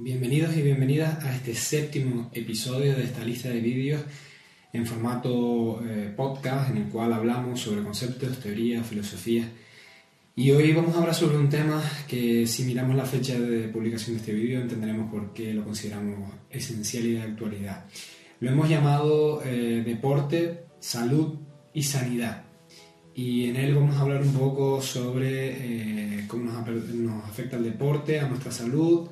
Bienvenidos y bienvenidas a este séptimo episodio de esta lista de vídeos en formato eh, podcast en el cual hablamos sobre conceptos, teoría, filosofía. Y hoy vamos a hablar sobre un tema que si miramos la fecha de publicación de este vídeo entenderemos por qué lo consideramos esencial y de actualidad. Lo hemos llamado eh, deporte, salud y sanidad. Y en él vamos a hablar un poco sobre eh, cómo nos afecta el deporte a nuestra salud,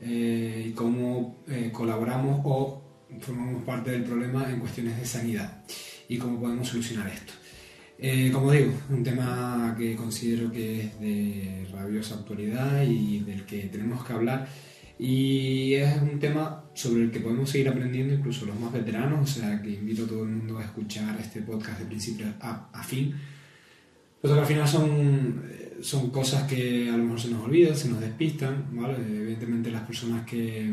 eh, y cómo eh, colaboramos o formamos parte del problema en cuestiones de sanidad y cómo podemos solucionar esto. Eh, como digo, un tema que considero que es de rabiosa actualidad y del que tenemos que hablar y es un tema sobre el que podemos seguir aprendiendo incluso los más veteranos, o sea que invito a todo el mundo a escuchar este podcast de principio a, a fin, pues al final son son cosas que a lo mejor se nos olvidan, se nos despistan, ¿vale? Evidentemente las personas que,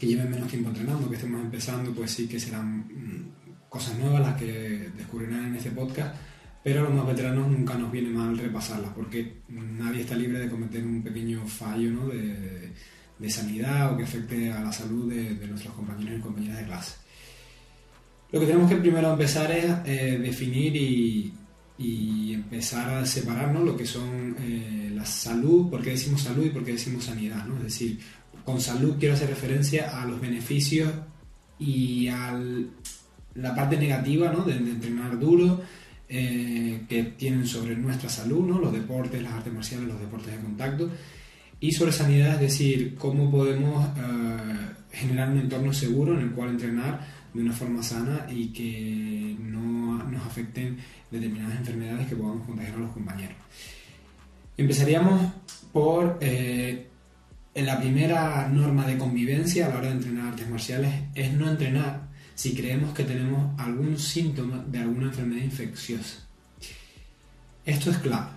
lleven menos tiempo entrenando, que estemos empezando, pues sí que serán mm, cosas nuevas las que descubrirán en este podcast, pero a los más veteranos nunca nos viene mal repasarlas, porque nadie está libre de cometer un pequeño fallo ¿no? de, sanidad o que afecte a la salud de, de, nuestros compañeros y compañeras de clase. Lo que tenemos que primero empezar es eh, definir y, y empezar a separarnos lo que son eh, la salud, porque decimos salud y porque decimos sanidad, ¿no? Es decir, con salud quiero hacer referencia a los beneficios y a la parte negativa ¿no? de, entrenar duro eh, que tienen sobre nuestra salud, ¿no? los deportes, las artes marciales, los deportes de contacto, y sobre sanidad, es decir, cómo podemos eh, generar un entorno seguro en el cual entrenar de una forma sana y que no nos afecten determinadas enfermedades que podamos contagiar a los compañeros. Empezaríamos por eh, la primera norma de convivencia a la hora de entrenar artes marciales es no entrenar si creemos que tenemos algún síntoma de alguna enfermedad infecciosa. Esto es clave,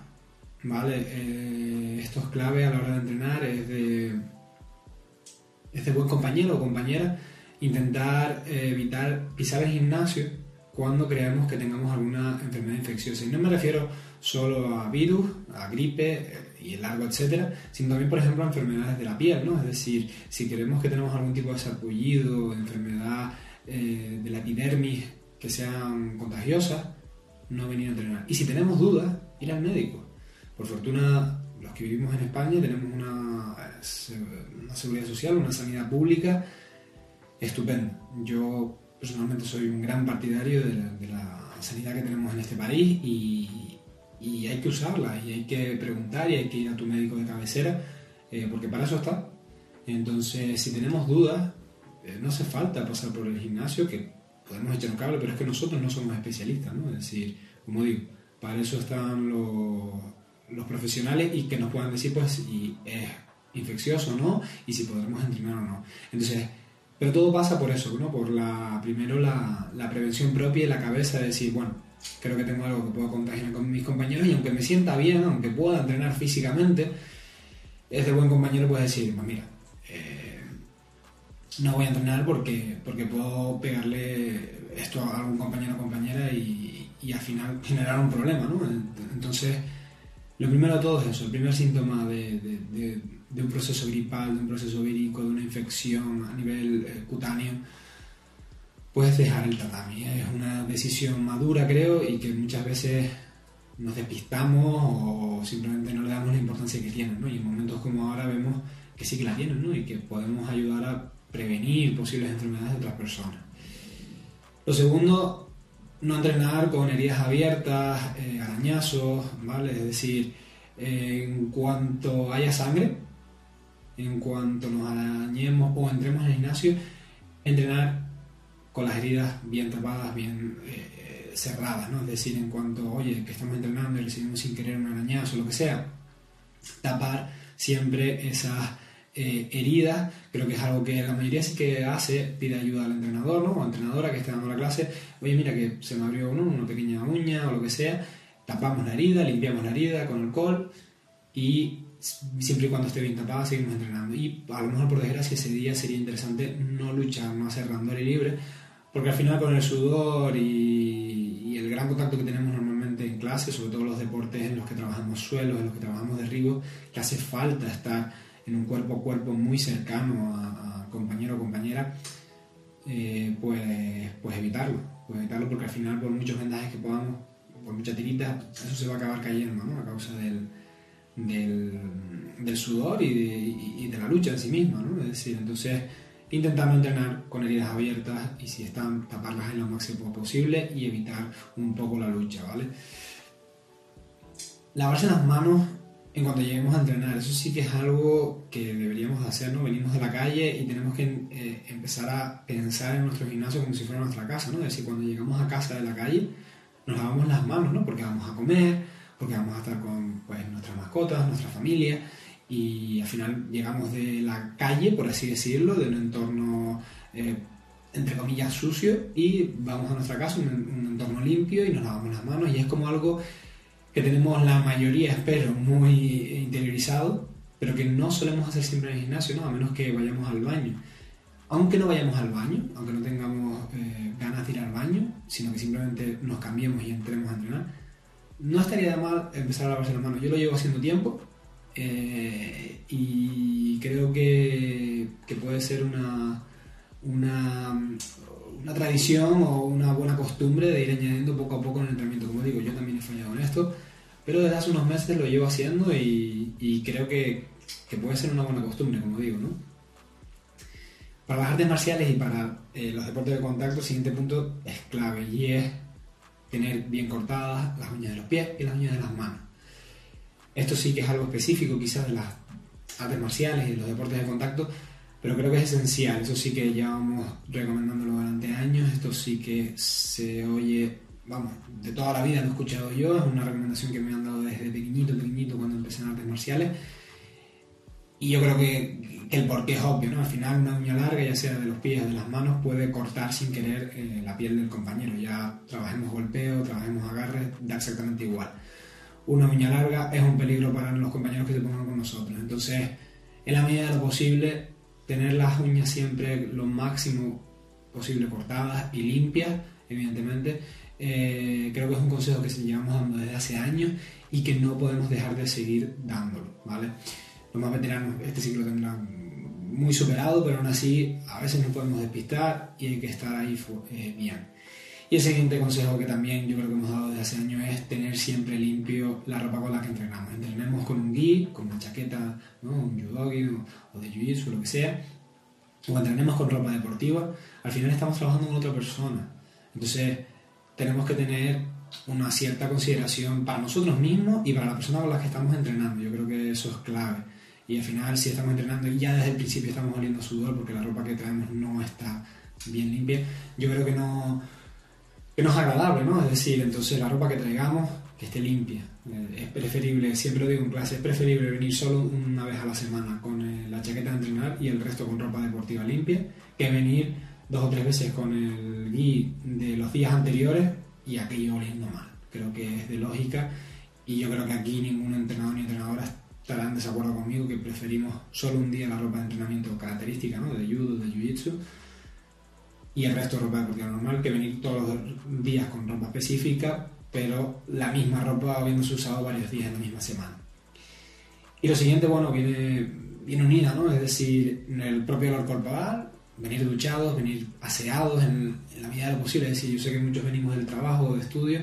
¿vale? Eh, esto es clave a la hora de entrenar, es de, es buen compañero o compañera intentar eh, evitar pisar el gimnasio cuando creemos que tengamos alguna enfermedad infecciosa. Y no me refiero solo a virus, a gripe eh, y el largo, etcétera, sino también, por ejemplo, a enfermedades de la piel, ¿no? Es decir, si creemos que tenemos algún tipo de sarpullido, enfermedad eh, de la epidermis que sean contagiosas, no venir a entrenar. Y si tenemos dudas, ir al médico. Por fortuna, los que vivimos en España tenemos una, una seguridad social, una sanidad pública estupendo. Yo personalmente soy un gran partidario de la, sanidad que tenemos en este país y, hay que usarla y hay que preguntar y hay que ir a tu médico de cabecera eh, porque para eso está. Entonces, si tenemos dudas, eh, no hace falta pasar por el gimnasio, que podemos echar un cable, pero es que nosotros no somos especialistas, ¿no? Es decir, como digo, para eso están los, los profesionales y que nos puedan decir pues si es infeccioso o no y si podremos entrenar o no. Entonces, pero todo pasa por eso, ¿no? Por la, primero la, la prevención propia y la cabeza de decir, bueno, creo que tengo algo que puedo contagiar con mis compañeros y aunque me sienta bien, aunque pueda entrenar físicamente, es de buen compañero puedes decir, pues mira, eh, no voy a entrenar porque, porque puedo pegarle esto a algún compañero o compañera y, y al final generar un problema, ¿no? Entonces, lo primero de todo es eso, el primer síntoma de, un proceso gripal, de un proceso vírico, de una infección a nivel eh, cutáneo, puedes dejar el tatami. Es una decisión madura, creo, y que muchas veces nos despistamos o simplemente no le damos la importancia que tienen. Y en momentos como ahora vemos que sí que la tienen, ¿no? Y que podemos ayudar a prevenir posibles enfermedades de otras personas. Lo segundo no entrenar con heridas abiertas, eh, arañazos, ¿vale? Es decir, en cuanto haya sangre, en cuanto nos arañemos o entremos al gimnasio, entrenar con las heridas bien tapadas, bien eh, cerradas, ¿no? Es decir, en cuanto, oye, que estamos entrenando y recibimos sin querer un arañazo, lo que sea, tapar siempre esas eh, herida, creo que es algo que la mayoría sí que hace, pide ayuda al entrenador ¿no? o entrenadora que esté dando la clase, oye mira que se me abrió una pequeña uña o lo que sea, tapamos la herida, limpiamos la herida con alcohol y siempre y cuando esté bien tapada seguimos entrenando. Y a lo mejor por desgracia ese día sería interesante no luchar, no hacer random y libre, porque al final con el sudor y, el gran contacto que tenemos normalmente en clase, sobre todo los deportes en los que trabajamos suelos, en los que trabajamos derribos, que hace falta estar en un cuerpo a cuerpo muy cercano a, compañero o compañera, eh, pues, pues evitarlo, pues evitarlo porque al final por muchos vendajes que podamos, por muchas tiritas, eso se va a acabar cayendo, ¿no? A causa del, del, sudor y de, la lucha en sí misma, ¿no? Es decir, entonces intentando entrenar con heridas abiertas y si están, taparlas en lo máximo posible y evitar un poco la lucha, ¿vale? Lavarse las manos en cuanto lleguemos a entrenar, eso sí que es algo que deberíamos hacer, ¿no? Venimos de la calle y tenemos que eh, empezar a pensar en nuestro gimnasio como si fuera nuestra casa, ¿no? Es decir, cuando llegamos a casa de la calle, nos lavamos las manos, ¿no? Porque vamos a comer, porque vamos a estar con pues, nuestras mascotas, nuestra familia, y al final llegamos de la calle, por así decirlo, de un entorno, eh, entre comillas, sucio, y vamos a nuestra casa, un, un entorno limpio, y nos lavamos las manos, y es como algo que tenemos la mayoría, espero, muy interiorizado, pero que no solemos hacer siempre en el gimnasio, ¿no? a menos que vayamos al baño. Aunque no vayamos al baño, aunque no tengamos eh, ganas de ir al baño, sino que simplemente nos cambiemos y entremos a entrenar, no estaría de mal empezar a lavarse las manos. Yo lo llevo haciendo tiempo eh, y creo que, que puede ser una, una, una tradición o una buena costumbre de ir añadiendo poco a poco en el entrenamiento. Como digo, yo también he fallado en esto, pero desde hace unos meses lo llevo haciendo y, creo que, que, puede ser una buena costumbre, como digo, ¿no? Para las artes marciales y para eh, los deportes de contacto, el siguiente punto es clave y es tener bien cortadas las uñas de los pies y las uñas de las manos. Esto sí que es algo específico quizás de las artes marciales y de los deportes de contacto, pero creo que es esencial, eso sí que llevamos recomendándolo durante años, esto sí que se oye, vamos, de toda la vida lo he escuchado yo, es una recomendación que me han dado desde pequeñito, pequeñito cuando empecé en artes marciales. Y yo creo que, el porqué es obvio, ¿no? Al final una uña larga, ya sea de los pies o de las manos, puede cortar sin querer eh, la piel del compañero. Ya trabajemos golpeo, trabajemos agarre, da exactamente igual. Una uña larga es un peligro para los compañeros que se pongan con nosotros. Entonces, en la medida de lo posible, tener las uñas siempre lo máximo posible cortadas y limpias, evidentemente. Eh, creo que es un consejo que se llevamos dando desde hace años y que no podemos dejar de seguir dándolo, ¿vale? Los más veteranos este ciclo tendrán muy superado, pero aún así a veces nos podemos despistar y hay que estar ahí eh, bien. Y el siguiente consejo que también yo creo que hemos dado desde hace años es tener siempre limpio la ropa con la que entrenamos. Entrenemos con un gi, con una chaqueta, ¿no? un judogi o, de jiu-jitsu, lo que sea, o entrenemos con ropa deportiva, al final estamos trabajando con otra persona. Entonces tenemos que tener una cierta consideración para nosotros mismos y para la persona con la que estamos entrenando. Yo creo que eso es clave. Y al final, si estamos entrenando y ya desde el principio estamos oliendo sudor porque la ropa que traemos no está bien limpia, yo creo que no que no es agradable, ¿no? Es decir, entonces la ropa que traigamos que esté limpia. Eh, es preferible, siempre lo digo en clase, es preferible venir solo una vez a la semana con eh, la chaqueta de entrenar y el resto con ropa deportiva limpia, que venir dos o tres veces con el gui de los días anteriores y aquello oliendo mal. Creo que es de lógica y yo creo que aquí ningún entrenador ni entrenadora estará en desacuerdo conmigo que preferimos solo un día la ropa de entrenamiento característica, ¿no? De judo, de jiu-jitsu y el resto de ropa deportiva normal que venir todos los días con ropa específica, pero la misma ropa habiéndose usado varios días en la misma semana. Y lo siguiente, bueno, viene, viene unida, ¿no? Es decir, el propio olor corporal, venir duchados, venir aseados en, la medida de lo posible. Es decir, yo sé que muchos venimos del trabajo o de estudio,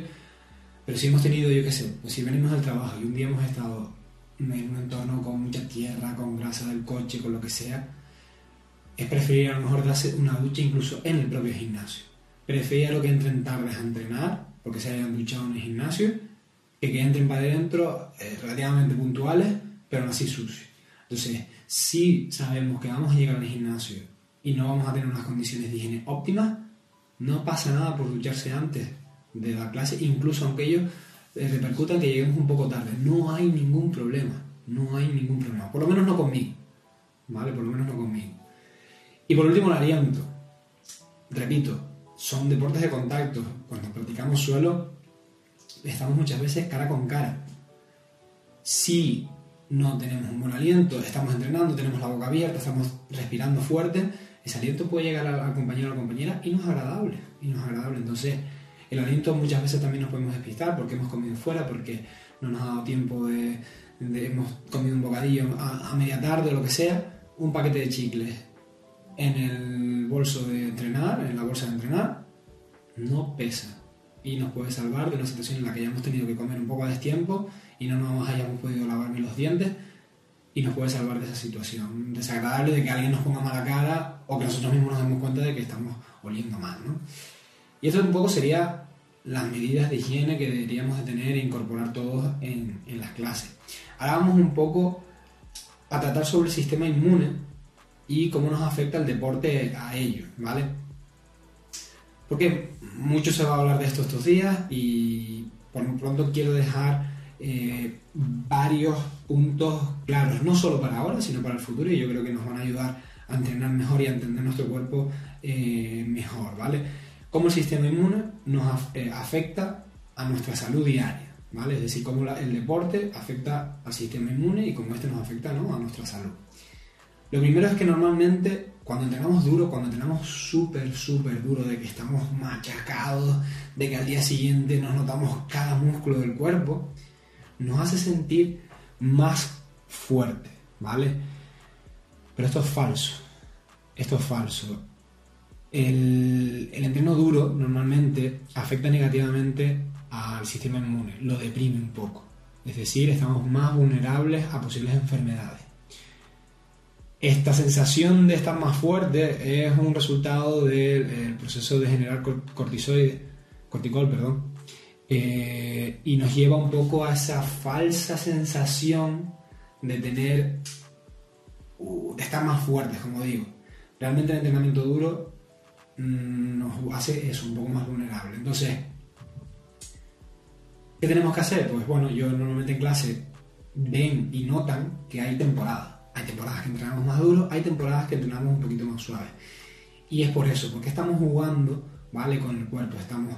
pero si hemos tenido, yo qué sé, pues si venimos del trabajo y un día hemos estado en un entorno con mucha tierra, con grasa del coche, con lo que sea, es preferir a lo mejor darse una ducha incluso en el propio gimnasio. Preferir lo que entren tardes a entrenar, porque se hayan duchado en el gimnasio, que que entren para adentro eh, relativamente puntuales, pero no así sucios. Entonces, si sabemos que vamos a llegar al gimnasio y no vamos a tener unas condiciones de higiene óptimas, no pasa nada por ducharse antes de la clase, incluso aunque ellos eh, repercutan que lleguemos un poco tarde. No hay ningún problema, no hay ningún problema. Por lo menos no conmigo, ¿vale? Por lo menos no conmigo. Y por último, el aliento. Repito, son deportes de contacto. Cuando practicamos suelo, estamos muchas veces cara con cara. Si no tenemos un buen aliento, estamos entrenando, tenemos la boca abierta, estamos respirando fuerte, ese aliento puede llegar al compañero o a la compañera y no es agradable. Y no es agradable. Entonces, el aliento muchas veces también nos podemos despistar porque hemos comido fuera, porque no nos ha dado tiempo de, hemos comido un bocadillo a, a media tarde o lo que sea, un paquete de chicles en el bolso de entrenar, en la bolsa de entrenar, no pesa y nos puede salvar de una situación en la que hayamos tenido que comer un poco a destiempo y no nos hayamos podido lavar bien los dientes y nos puede salvar de esa situación desagradable de que alguien nos ponga mala cara o que nosotros mismos nos demos cuenta de que estamos oliendo mal. ¿no? Y esto un poco sería las medidas de higiene que deberíamos de tener e incorporar todos en, las clases. Ahora vamos un poco a tratar sobre el sistema inmune y cómo nos afecta el deporte a ello, ¿vale? Porque mucho se va a hablar de esto estos días y por lo pronto quiero dejar eh, varios puntos claros, no solo para ahora, sino para el futuro y yo creo que nos van a ayudar a entrenar mejor y a entender nuestro cuerpo eh, mejor, ¿vale? Cómo el sistema inmune nos eh, afecta a nuestra salud diaria, ¿vale? Es decir, cómo el deporte afecta al sistema inmune y cómo este nos afecta ¿no? a nuestra salud. Lo primero es que normalmente cuando entrenamos duro, cuando entrenamos súper, súper duro, de que estamos machacados, de que al día siguiente nos notamos cada músculo del cuerpo, nos hace sentir más fuerte, ¿vale? Pero esto es falso. Esto es falso. El, el entreno duro normalmente afecta negativamente al sistema inmune, lo deprime un poco. Es decir, estamos más vulnerables a posibles enfermedades. Esta sensación de estar más fuerte es un resultado del proceso de generar cortisoide, corticol, perdón, eh, y nos lleva un poco a esa falsa sensación de tener, uh, de estar más fuertes, como digo. Realmente el entrenamiento duro nos hace eso, un poco más vulnerable. Entonces, ¿qué tenemos que hacer? Pues bueno, yo normalmente en clase ven y notan que hay temporadas hay temporadas que entrenamos más duro, hay temporadas que entrenamos un poquito más suave. Y es por eso, porque estamos jugando, ¿vale? Con el cuerpo, estamos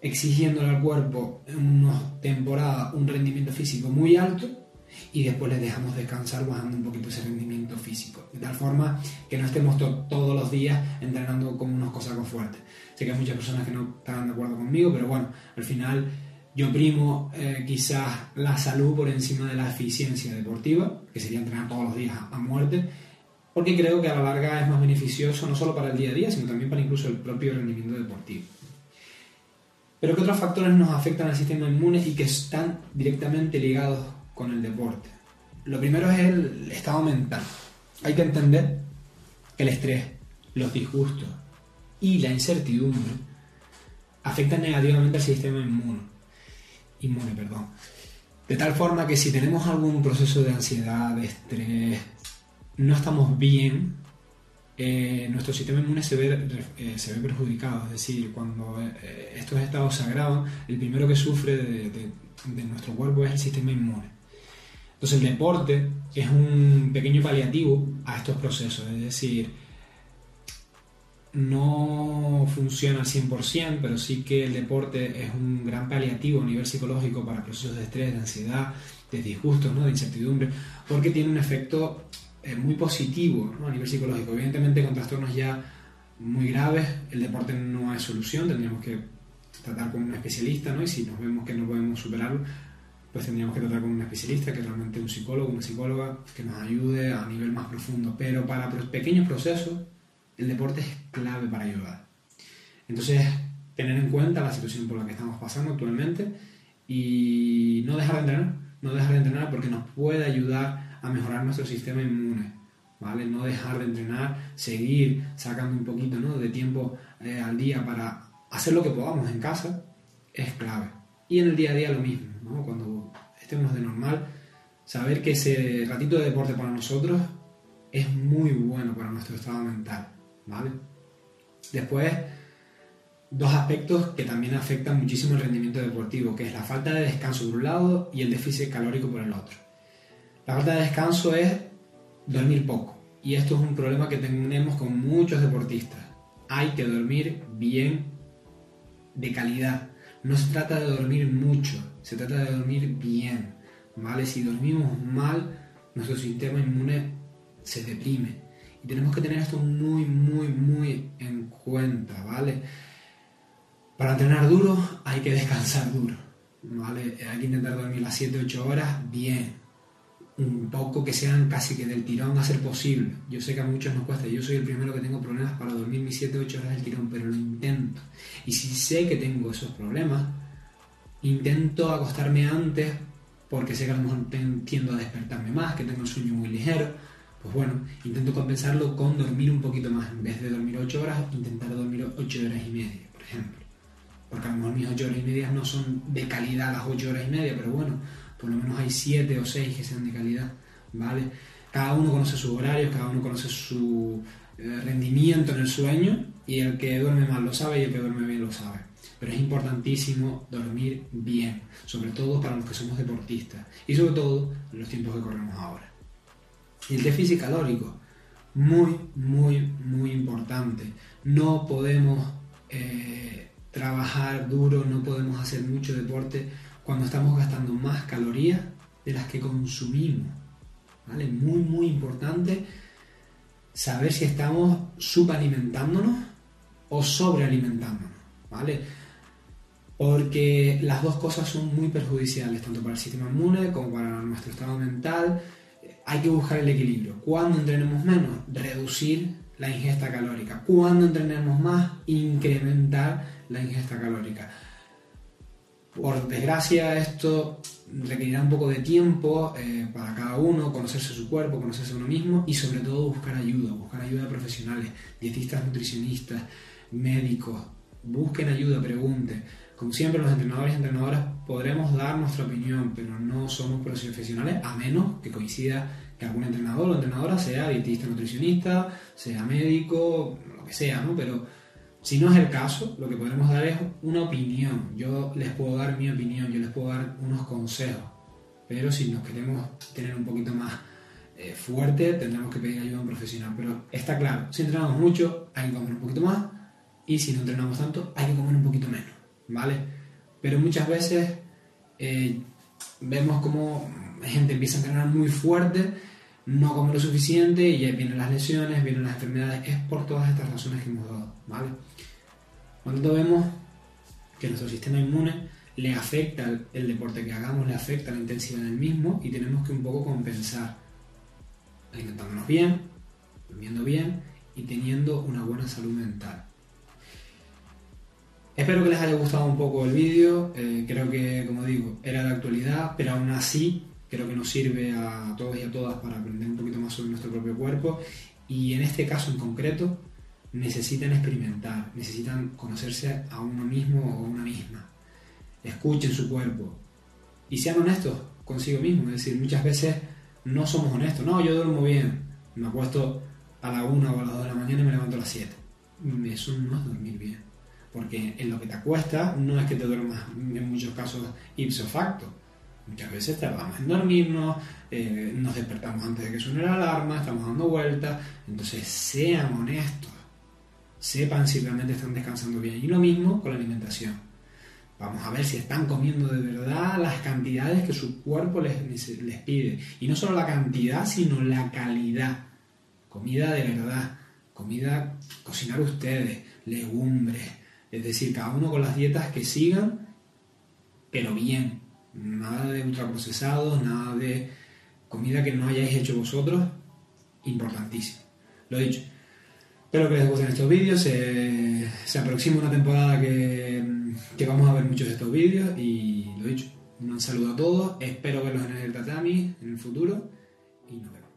exigiéndole al cuerpo en una temporada un rendimiento físico muy alto y después le dejamos descansar bajando un poquito ese rendimiento físico. De tal forma que no estemos todos los días entrenando con unos cosacos fuertes. Sé que hay muchas personas que no están de acuerdo conmigo, pero bueno, al final yo primo eh, quizás la salud por encima de la eficiencia deportiva, que sería entrenar todos los días a, muerte, porque creo que a la larga es más beneficioso no solo para el día a día, sino también para incluso el propio rendimiento deportivo. Pero ¿qué otros factores nos afectan al sistema inmune y que están directamente ligados con el deporte? Lo primero es el estado mental. Hay que entender que el estrés, los disgustos y la incertidumbre afectan negativamente al sistema inmune inmune, perdón. De tal forma que si tenemos algún proceso de ansiedad, de estrés, no estamos bien, eh, nuestro sistema inmune se ve, eh, se ve perjudicado. Es decir, cuando eh, estos estados se agravan, el primero que sufre de, de, nuestro cuerpo es el sistema inmune. Entonces el deporte es un pequeño paliativo a estos procesos. Es decir, no funciona al 100%, pero sí que el deporte es un gran paliativo a nivel psicológico para procesos de estrés, de ansiedad, de disgusto, ¿no? de incertidumbre, porque tiene un efecto eh, muy positivo a nivel psicológico. Evidentemente con trastornos ya muy graves el deporte no hay solución, tendríamos que tratar con un especialista, ¿no? y si nos vemos que no podemos superarlo, pues tendríamos que tratar con un especialista, que realmente un psicólogo, una psicóloga, que nos ayude a nivel más profundo. Pero para pequeños procesos, el deporte es clave para ayudar. Entonces, tener en cuenta la situación por la que estamos pasando actualmente y no dejar de entrenar, no dejar de entrenar porque nos puede ayudar a mejorar nuestro sistema inmune, ¿vale? No dejar de entrenar, seguir sacando un poquito de tiempo eh, al día para hacer lo que podamos en casa, es clave. Y en el día a día lo mismo, Cuando estemos de normal, saber que ese ratito de deporte para nosotros es muy bueno para nuestro estado mental. ¿vale? Después, dos aspectos que también afectan muchísimo el rendimiento deportivo, que es la falta de descanso por un lado y el déficit calórico por el otro. La falta de descanso es dormir poco, y esto es un problema que tenemos con muchos deportistas. Hay que dormir bien, de calidad. No se trata de dormir mucho, se trata de dormir bien, ¿vale? Si dormimos mal, nuestro sistema inmune se deprime y tenemos que tener esto muy, muy, muy en cuenta, ¿vale? Para entrenar duro hay que descansar duro, ¿vale? Hay que intentar dormir las 7-8 horas bien, un poco que sean casi que del tirón a ser posible. Yo sé que a muchos nos cuesta, yo soy el primero que tengo problemas para dormir mis 7-8 horas del tirón, pero lo intento. Y si sé que tengo esos problemas, intento acostarme antes porque sé que a lo mejor tiendo a despertarme más, que tengo el sueño muy ligero. Pues bueno, intento compensarlo con dormir un poquito más. En vez de dormir 8 horas, intentar dormir 8 horas y media, por ejemplo. Porque a lo mejor mis 8 horas y media no son de calidad las 8 horas y media, pero bueno, por lo menos hay 7 o 6 que sean de calidad, ¿vale? Cada uno conoce sus horarios, cada uno conoce su eh, rendimiento en el sueño y el que duerme mal lo sabe y el que duerme bien lo sabe. Pero es importantísimo dormir bien, sobre todo para los que somos deportistas y sobre todo en los tiempos que corremos ahora. Y el déficit calórico, muy, muy, muy importante. No podemos eh, trabajar duro, no podemos hacer mucho deporte cuando estamos gastando más calorías de las que consumimos. ¿Vale? Muy, muy importante saber si estamos subalimentándonos o sobrealimentándonos. ¿Vale? Porque las dos cosas son muy perjudiciales, tanto para el sistema inmune como para nuestro estado mental. Hay que buscar el equilibrio. Cuando entrenemos menos, reducir la ingesta calórica. Cuando entrenemos más, incrementar la ingesta calórica por desgracia, esto requerirá un poco de tiempo eh, para cada uno, conocerse su cuerpo, conocerse uno mismo y sobre todo buscar ayuda, buscar ayuda de profesionales, dietistas, nutricionistas, médicos. Busquen ayuda, pregunten. Como siempre, los entrenadores y entrenadoras podremos dar nuestra opinión, pero no somos profesionales a menos que coincida que algún entrenador o entrenadora sea dietista, nutricionista, sea médico, lo que sea, ¿no? Pero si no es el caso, lo que podemos dar es una opinión. Yo les puedo dar mi opinión, yo les puedo dar unos consejos. Pero si nos queremos tener un poquito más eh, fuerte, tendremos que pedir ayuda a un profesional. Pero está claro, si entrenamos mucho, hay que comer un poquito más. Y si no entrenamos tanto, hay que comer un poquito menos. ¿Vale? Pero muchas veces eh, vemos como gente empieza a entrenar muy fuerte, no come lo suficiente y vienen las lesiones, vienen las enfermedades. Es por todas estas razones que hemos dado. ¿Vale? Cuando vemos que nuestro sistema inmune le afecta el, deporte que hagamos, le afecta la intensidad del mismo y tenemos que un poco compensar, alimentándonos bien, durmiendo bien y teniendo una buena salud mental. Espero que les haya gustado un poco el vídeo, eh, creo que, como digo, era de actualidad, pero aún así creo que nos sirve a todos y a todas para aprender un poquito más sobre nuestro propio cuerpo y en este caso en concreto necesitan experimentar, necesitan conocerse a uno mismo o a una misma. Escuchen su cuerpo y sean honestos consigo mismo. Es decir, muchas veces no somos honestos. No, yo duermo bien. Me acuesto a la 1 o a las 2 de la mañana y me levanto a las 7. Eso no es dormir bien. Porque en lo que te acuestas no es que te duermas en muchos casos ipso facto. Muchas veces tardamos en dormirnos, eh, nos despertamos antes de que suene la alarma, estamos dando vueltas. Entonces sean honestos sepan si realmente están descansando bien. Y lo mismo con la alimentación. Vamos a ver si están comiendo de verdad las cantidades que su cuerpo les, les pide. Y no solo la cantidad, sino la calidad. Comida de verdad. Comida, cocinar ustedes, legumbres. Es decir, cada uno con las dietas que sigan, pero bien. Nada de ultraprocesados, nada de comida que no hayáis hecho vosotros. Importantísimo. Lo he dicho Espero que les gusten estos vídeos. se aproxima una temporada que, que, vamos a ver muchos de estos vídeos y lo dicho, un saludo a todos. Espero verlos en el tatami en el futuro y nos vemos.